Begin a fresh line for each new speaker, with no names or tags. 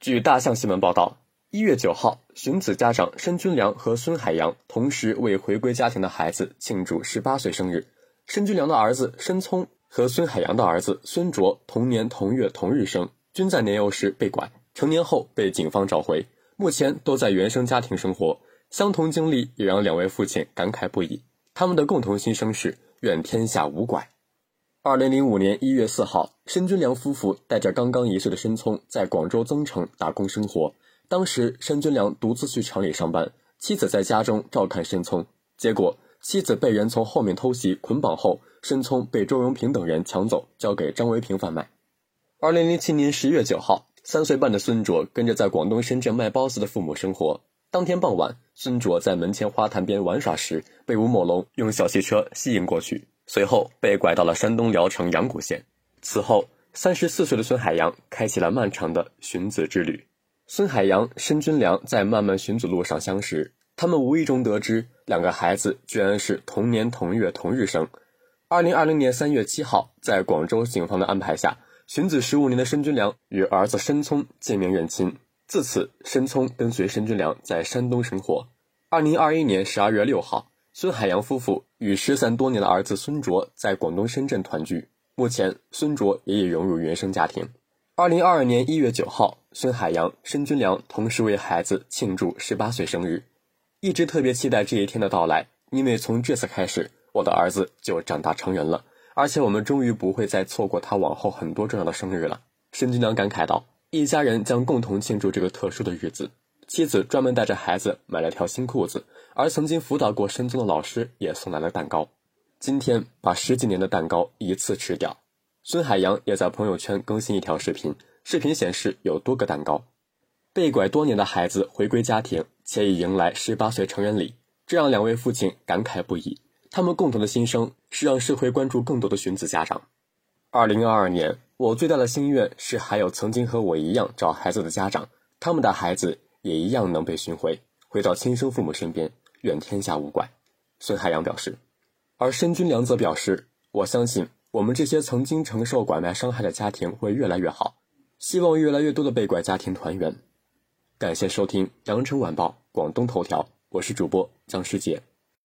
据大象新闻报道，一月九号，荀子家长申君良和孙海洋同时为回归家庭的孩子庆祝十八岁生日。申君良的儿子申聪和孙海洋的儿子孙卓同年同月同日生，均在年幼时被拐，成年后被警方找回，目前都在原生家庭生活。相同经历也让两位父亲感慨不已。他们的共同心声是：愿天下无拐。二零零五年一月四号，申军良夫妇带着刚刚一岁的申聪在广州增城打工生活。当时，申军良独自去厂里上班，妻子在家中照看申聪。结果，妻子被人从后面偷袭捆绑后，申聪被周荣平等人抢走，交给张维平贩卖。二零零七年十月九号，三岁半的孙卓跟着在广东深圳卖包子的父母生活。当天傍晚，孙卓在门前花坛边玩耍时，被吴某龙用小汽车吸引过去。随后被拐到了山东聊城阳谷县。此后，三十四岁的孙海洋开启了漫长的寻子之旅。孙海洋、申君良在漫漫寻子路上相识，他们无意中得知两个孩子居然是同年同月同日生。二零二零年三月七号，在广州警方的安排下，寻子十五年的申君良与儿子申聪见面认亲。自此，申聪跟随申君良在山东生活。二零二一年十二月六号。孙海洋夫妇与失散多年的儿子孙卓在广东深圳团聚，目前孙卓也已融入原生家庭。二零二二年一月九号，孙海洋、申军良同时为孩子庆祝十八岁生日，一直特别期待这一天的到来，因为从这次开始，我的儿子就长大成人了，而且我们终于不会再错过他往后很多重要的生日了。申军良感慨道：“一家人将共同庆祝这个特殊的日子。”妻子专门带着孩子买了条新裤子，而曾经辅导过申聪的老师也送来了蛋糕。今天把十几年的蛋糕一次吃掉。孙海洋也在朋友圈更新一条视频，视频显示有多个蛋糕。被拐多年的孩子回归家庭，且已迎来十八岁成人礼，这让两位父亲感慨不已。他们共同的心声是让社会关注更多的寻子家长。二零二二年，我最大的心愿是还有曾经和我一样找孩子的家长，他们的孩子。也一样能被寻回，回到亲生父母身边，愿天下无拐。孙海洋表示，而申军良则表示：“我相信我们这些曾经承受拐卖伤害的家庭会越来越好，希望越来越多的被拐家庭团圆。”感谢收听《羊城晚报广东头条》，我是主播江世杰。